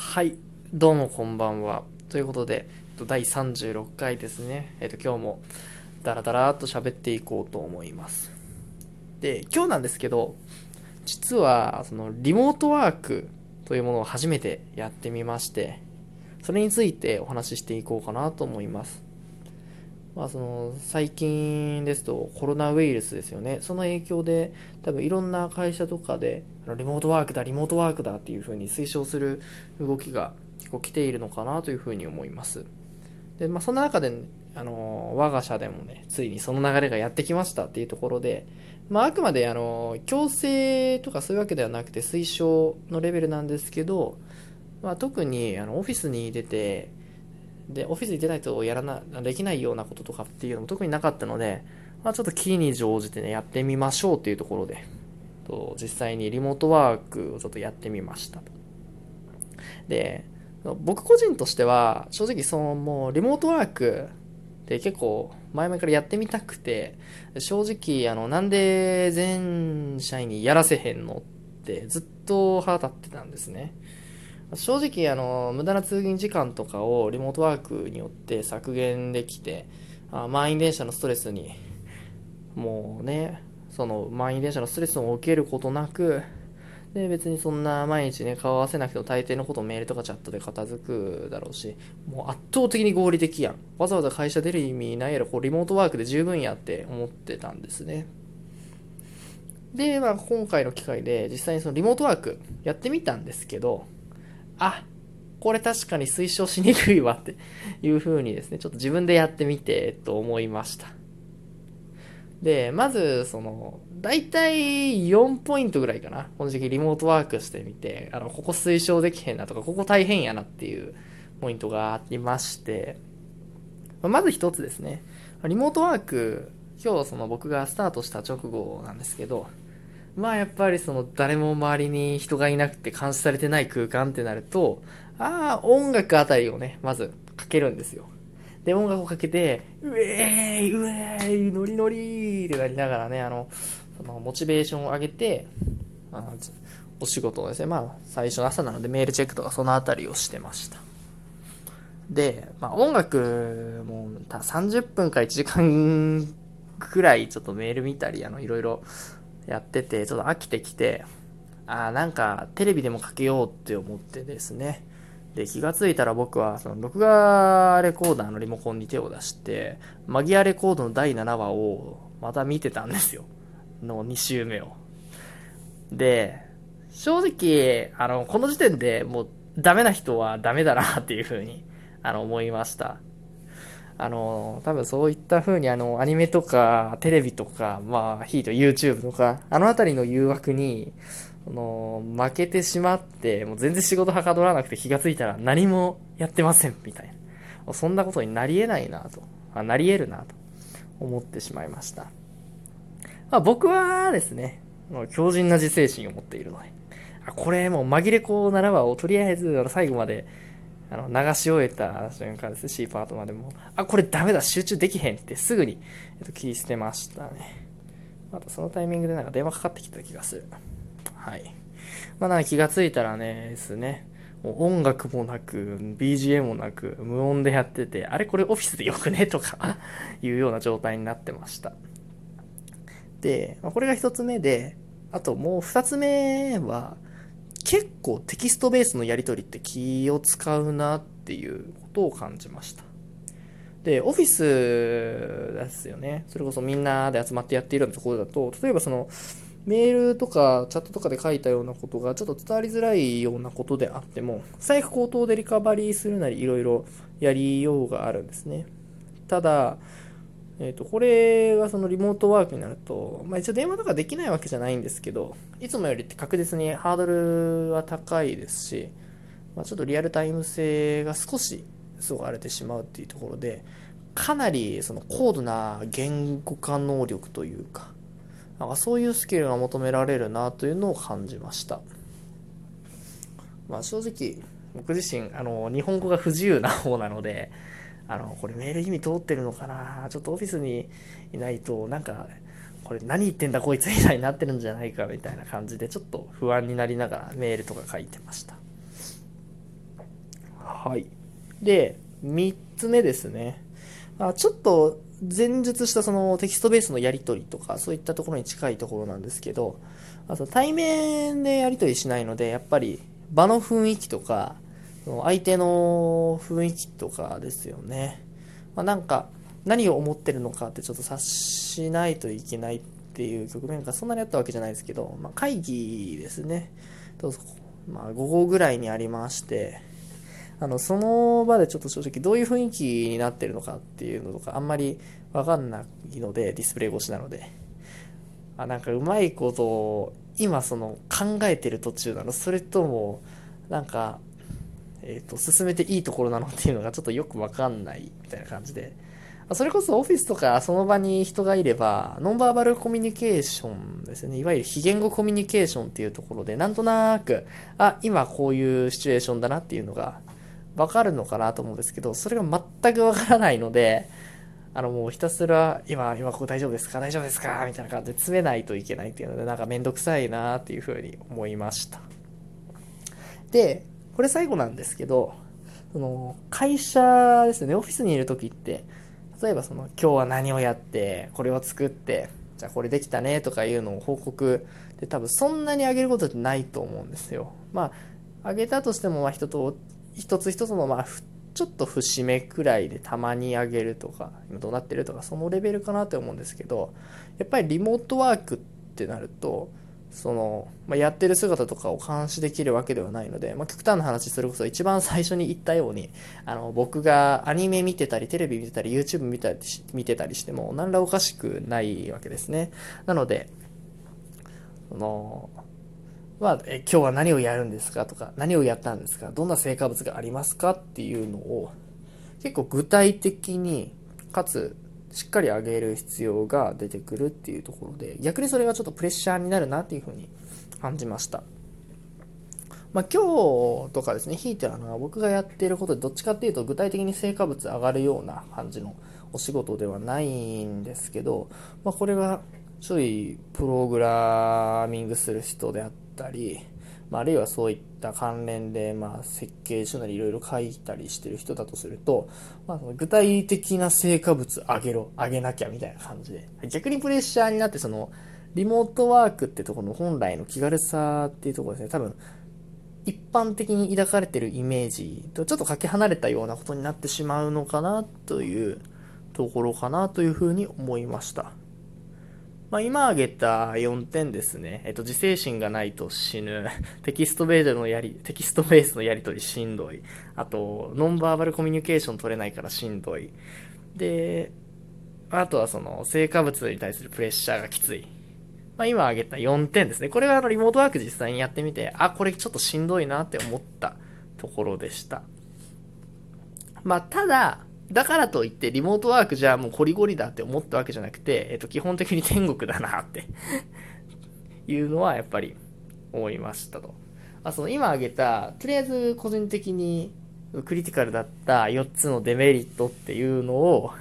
はい、どうもこんばんは。ということで、えっと第36回ですね。えっと、今日もダラダラっと喋っていこうと思います。で、今日なんですけど、実は、その、リモートワークというものを初めてやってみまして、それについてお話ししていこうかなと思います。まあ、その最近ですとコロナウイルスですよね。その影響で多分いろんな会社とかでリモートワークだリモートワークだっていう風に推奨する動きが結構来ているのかなという風に思います。で、まあ、そんな中で、あの我が社でもねついにその流れがやってきましたっていうところで、まあ、あくまであの強制とかそういうわけではなくて推奨のレベルなんですけど、まあ、特にあのオフィスに出てで、オフィスに出ないとやらな、できないようなこととかっていうのも特になかったので、まあ、ちょっと気に乗じてね、やってみましょうっていうところで、と実際にリモートワークをちょっとやってみましたと。で、僕個人としては、正直そのもうリモートワークって結構前々からやってみたくて、正直あの、なんで全社員にやらせへんのってずっと腹立ってたんですね。正直あの無駄な通勤時間とかをリモートワークによって削減できてあ満員電車のストレスにもうねその満員電車のストレスを受けることなくで別にそんな毎日ね顔合わせなくても大抵のことメールとかチャットで片付くだろうしもう圧倒的に合理的やん。わざわざ会社出る意味ないやろ。こうリモートワークで十分やって思ってたんですね。で、まあ、今回の機会で実際にそのリモートワークやってみたんですけどあ、これ確かに推奨しにくいわっていう風にですね、ちょっと自分でやってみてと思いました。で、まず、その、だいたい4ポイントぐらいかな。この時期リモートワークしてみて、あの、ここ推奨できへんなとか、ここ大変やなっていうポイントがありまして、まず一つですね。リモートワーク、今日その僕がスタートした直後なんですけど、まあやっぱりその誰も周りに人がいなくて監視されてない空間ってなると、ああ、音楽あたりをね、まずかけるんですよ。で、音楽をかけて、うえーい、うえーい、ノリノリってなりながらね、あの、そのモチベーションを上げて、あお仕事をですね、まあ最初の朝なのでメールチェックとかそのあたりをしてました。で、まあ音楽も30分か1時間くらいちょっとメール見たり、あの、いろいろやってて、ちょっと飽きてきて、あ、なんかテレビでもかけようって思ってですね。で、気がついたら僕は、その、録画レコーダーのリモコンに手を出して、マギアレコードの第7話をまた見てたんですよ。の2週目を。で、正直、あの、この時点でもうダメな人はダメだなっていうふうに、あの、思いました。あの、多分そういった風にあの、アニメとか、テレビとか、まあ、ヒート YouTube とか、あのあたりの誘惑に、その、負けてしまって、もう全然仕事はかどらなくて気がついたら何もやってません、みたいな。そんなことになり得ないなと、あなり得るなと思ってしまいました。まあ僕はですね、強靭な自制心を持っているので、これもう紛れ子7話をとりあえず最後まであの流し終えた瞬間ですね、C パートまでも。あ、これダメだ、集中できへんってすぐに、えっと、切り捨てましたね。またそのタイミングでなんか電話かかってきた気がする。はい。まあなんか気がついたらね、ですね、もう音楽もなく、BGM もなく、無音でやってて、あれこれオフィスでよくねとか いうような状態になってました。で、まあ、これが一つ目で、あともう二つ目は、結構テキストベースのやり取りって気を使うなっていうことを感じました。で、オフィスですよね。それこそみんなで集まってやっているようなところだと、例えばその、メールとかチャットとかで書いたようなことがちょっと伝わりづらいようなことであっても、最悪口頭でリカバリーするなりいろいろやりようがあるんですね。ただ、え、ー、と、これがそのリモートワークになると、まあ一応電話とかできないわけじゃないんですけど、いつもよりって確実にハードルは高いですし、まあ、ちょっとリアルタイム性が少しそがれてしまうっていうところで、かなりその高度な言語化能力というか、なんかそういうスキルが求められるなというのを感じました。まあ正直、僕自身、あの、日本語が不自由な方なので、あの、これメール意味通ってるのかな？ちょっとオフィスにいないと、なんか、これ何言ってんだこいつみたいになってるんじゃないかみたいな感じで、ちょっと不安になりながらメールとか書いてました。はい。で、3つ目ですね。あちょっと前述したそのテキストベースのやり取りとか、そういったところに近いところなんですけど、あと対面でやり取りしないので、やっぱり場の雰囲気とか、相手の雰囲気とかですよね。まあ、なんか、何を思ってるのかってちょっと察しないといけないっていう局面がそんなにあったわけじゃないですけど、まあ、会議ですね。どうぞまあ、午後ぐらいにありまして、あの、その場でちょっと正直どういう雰囲気になってるのかっていうのとかあんまりわかんないので、ディスプレイ越しなので。あ、なんかうまいことを今その考えてる途中なのそれとも、なんか、えっ、ー、と、進めていいところなのっていうのがちょっとよくわかんないみたいな感じで。それこそオフィスとかその場に人がいれば、ノンバーバルコミュニケーションですよね。いわゆる非言語コミュニケーションっていうところで、なんとなく、あ、今こういうシチュエーションだなっていうのがわかるのかなと思うんですけど、それが全くわからないので、あのもうひたすら、今、今ここ大丈夫ですか？大丈夫ですか？みたいな感じで詰めないといけないっていうので、なんかめんどくさいなっていうふうに思いました。で、これ最後なんですけど、その会社ですね、オフィスにいる時って、例えばその今日は何をやってこれを作ってじゃあこれできたねとかいうのを報告で多分そんなに上げることってないと思うんですよ。まあ上げたとしてもまあ人と一つ一つのまあちょっと節目くらいでたまに上げるとか今どうなってるとかそのレベルかなって思うんですけどやっぱりリモートワークってなるとその、まあ、やってる姿とかを監視できるわけではないので、まあ、極端な話するこそ一番最初に言ったように、あの、僕がアニメ見てたり、テレビ見てたり、YouTube 見たり見てたりしても、何らおかしくないわけですね。なので、その、まあ、え今日は何をやるんですかとか、何をやったんですかどんな成果物がありますかっていうのを、結構具体的に、かつ、しっかり上げる必要が出てくるっていうところで、逆にそれがちょっとプレッシャーになるなっていうふうに感じました。まあ、今日とかですね、ひいてはの僕がやっていることでどっちかっていうと具体的に成果物上がるような感じのお仕事ではないんですけど、まあ、これがちょいプログラミングする人であったり、まあ、あるいはそういった関連で、まあ、設計書なりいろいろ書いたりしてる人だとすると、まあ、具体的な成果物上げろ、上げなきゃみたいな感じで、逆にプレッシャーになって、その、リモートワークってところの本来の気軽さっていうところですね、多分、一般的に抱かれてるイメージとちょっとかけ離れたようなことになってしまうのかなというところかなというふうに思いました。まあ、今挙げた4点ですね。えっと、自制心がないと死ぬ。テキストベースのやり、テキストベースのやり取りしんどい。あと、ノンバーバルコミュニケーション取れないからしんどい。で、あとはその、成果物に対するプレッシャーがきつい。まあ、今挙げた4点ですね。これがあの、リモートワーク実際にやってみて、あ、これちょっとしんどいなって思ったところでした。まあ、ただ、だからといってリモートワークじゃもうコリゴリだって思ったわけじゃなくて、えっと、基本的に天国だなって いうのはやっぱり思いましたと。あその今挙げた、とりあえず個人的にクリティカルだった4つのデメリットっていうのを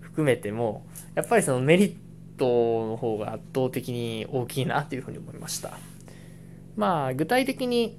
含めても、やっぱりそのメリットの方が圧倒的に大きいなっていうふうに思いました。まあ、具体的に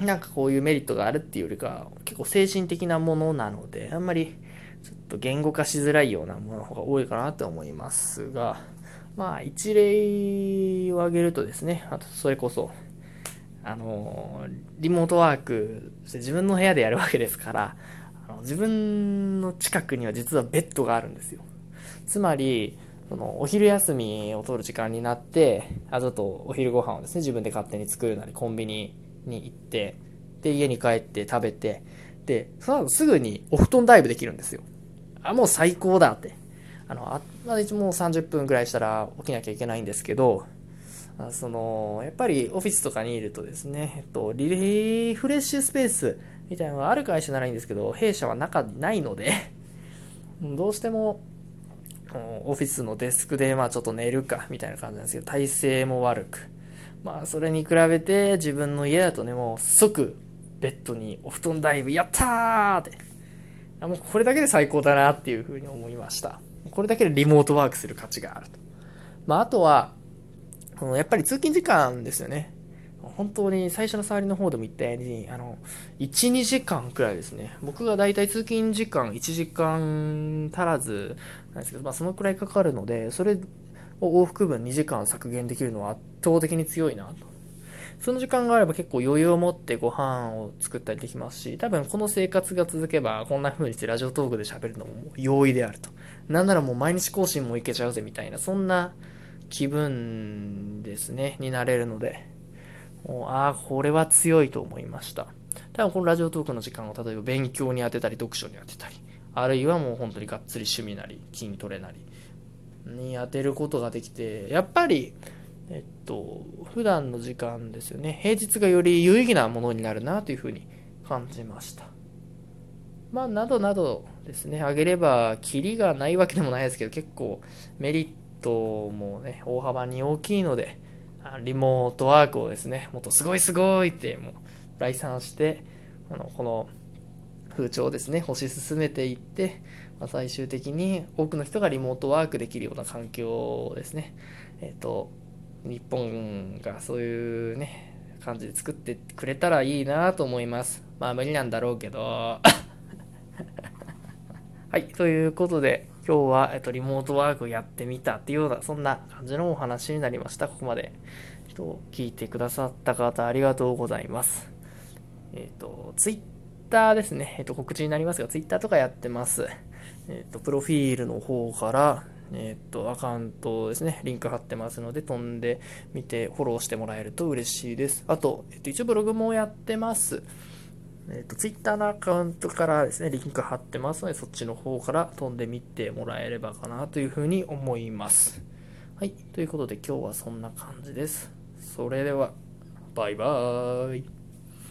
なんかこういうメリットがあるっていうよりか、結構精神的なものなので、あんまりちょっと言語化しづらいようなものの方が多いかなと思いますが、まあ一例を挙げるとですね、あとそれこそ、あの、リモートワークして自分の部屋でやるわけですから、あの自分の近くには実はベッドがあるんですよ。つまり、そのお昼休みを取る時間になって、あとお昼ご飯をですね、自分で勝手に作るなり、コンビニに行って、で、家に帰って食べて、で、その後すぐにお布団ダイブできるんですよ。あ、もう最高だって。あの、あまあ、一応もう30分ぐらいしたら起きなきゃいけないんですけど、あその、やっぱりオフィスとかにいるとですね、えっと、リフレッシュスペースみたいなのがある会社ならいいんですけど、弊社は中にないので どうしても、オフィスのデスクで、まあちょっと寝るか、みたいな感じなんですけど、体勢も悪く。まあ、それに比べて自分の家だとね、もう即ベッドにお布団ダイブ、やったーって。もうこれだけで最高だなっていうふうに思いました。これだけでリモートワークする価値があると。まあ、あとは、やっぱり通勤時間ですよね。本当に最初の触りの方でも言ったように、あの、1、2時間くらいですね。僕がだいたい通勤時間1時間足らずなんですけど、まあそのくらいかかるので、それを往復分2時間削減できるのは圧倒的に強いなと。その時間があれば結構余裕を持ってご飯を作ったりできますし、多分この生活が続けば、こんな風にしてラジオトークで喋るのも容易であると。なんならもう毎日更新もいけちゃうぜみたいな、そんな気分ですね、になれるので、もうああ、これは強いと思いました。多分このラジオトークの時間を例えば勉強に当てたり、読書に当てたり、あるいはもう本当にがっつり趣味なり、筋トレなり、に当てることができて、やっぱり、えっと、普段の時間ですよね。平日がより有意義なものになるなというふうに感じました。まあ、などなどですね、あげれば、キリがないわけでもないですけど、結構メリットもね、大幅に大きいので、リモートワークをですね、もっとすごいすごいって、もう、来賛して、あの、この風潮をですね、推し進めていって、まあ、最終的に多くの人がリモートワークできるような環境ですね、えっ、ー、と、日本がそういうね、感じで作ってくれたらいいなと思います。まあ無理なんだろうけど。はい、ということで、今日は、えっと、リモートワークをやってみたっていうような、そんな感じのお話になりました。ここまで、人聞いてくださった方、ありがとうございます。えっ、と、ツイッターですね。えっ、と、告知になりますが、ツイッターとかやってます。えっ、と、プロフィールの方から、えっ、と、アカウントですね、リンク貼ってますので、飛んでみて、フォローしてもらえると嬉しいです。あと、えっ、と、一応ブログもやってます。えっ、と、ツイッターのアカウントからですね、リンク貼ってますので、そっちの方から飛んでみてもらえればかなというふうに思います。はい。ということで、今日はそんな感じです。それでは、バイバーイ。